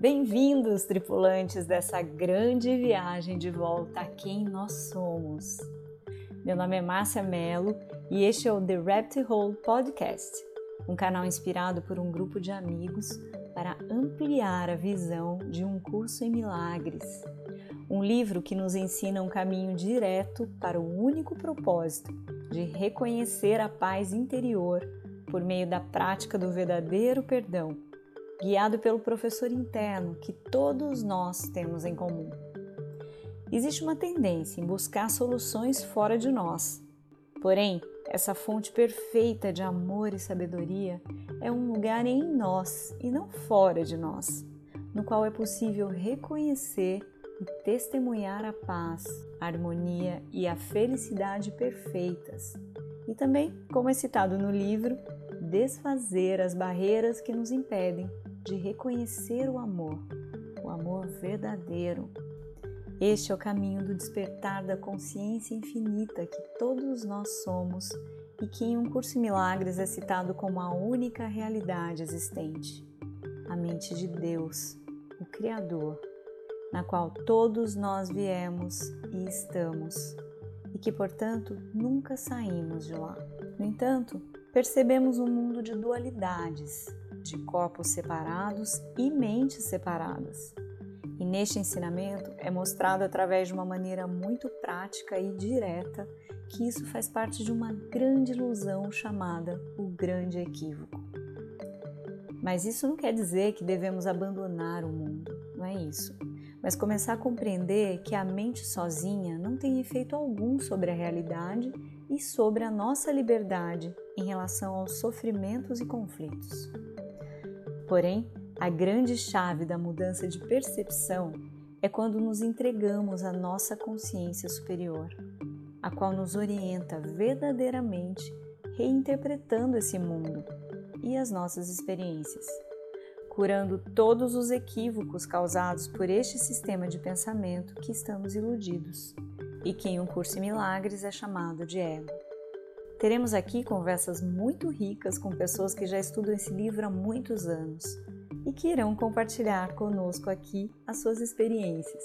Bem-vindos, tripulantes dessa grande viagem de volta a quem nós somos. Meu nome é Márcia Mello e este é o The Rabbit Hole Podcast, um canal inspirado por um grupo de amigos para ampliar a visão de um curso em milagres. Um livro que nos ensina um caminho direto para o único propósito de reconhecer a paz interior por meio da prática do verdadeiro perdão guiado pelo professor interno que todos nós temos em comum. Existe uma tendência em buscar soluções fora de nós. Porém, essa fonte perfeita de amor e sabedoria é um lugar em nós e não fora de nós, no qual é possível reconhecer e testemunhar a paz, a harmonia e a felicidade perfeitas. E também, como é citado no livro, desfazer as barreiras que nos impedem de reconhecer o amor, o amor verdadeiro. Este é o caminho do despertar da consciência infinita que todos nós somos e que em um curso em milagres é citado como a única realidade existente, a mente de Deus, o Criador, na qual todos nós viemos e estamos, e que, portanto, nunca saímos de lá. No entanto, percebemos um mundo de dualidades, de corpos separados e mentes separadas. E neste ensinamento é mostrado através de uma maneira muito prática e direta que isso faz parte de uma grande ilusão chamada o grande equívoco. Mas isso não quer dizer que devemos abandonar o mundo, não é isso. Mas começar a compreender que a mente sozinha não tem efeito algum sobre a realidade e sobre a nossa liberdade em relação aos sofrimentos e conflitos. Porém, a grande chave da mudança de percepção é quando nos entregamos à nossa consciência superior, a qual nos orienta verdadeiramente reinterpretando esse mundo e as nossas experiências, curando todos os equívocos causados por este sistema de pensamento que estamos iludidos e que em um curso em milagres é chamado de ego. Teremos aqui conversas muito ricas com pessoas que já estudam esse livro há muitos anos e que irão compartilhar conosco aqui as suas experiências.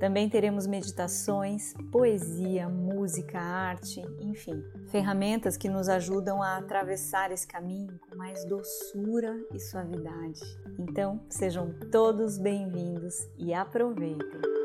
Também teremos meditações, poesia, música, arte, enfim, ferramentas que nos ajudam a atravessar esse caminho com mais doçura e suavidade. Então, sejam todos bem-vindos e aproveitem!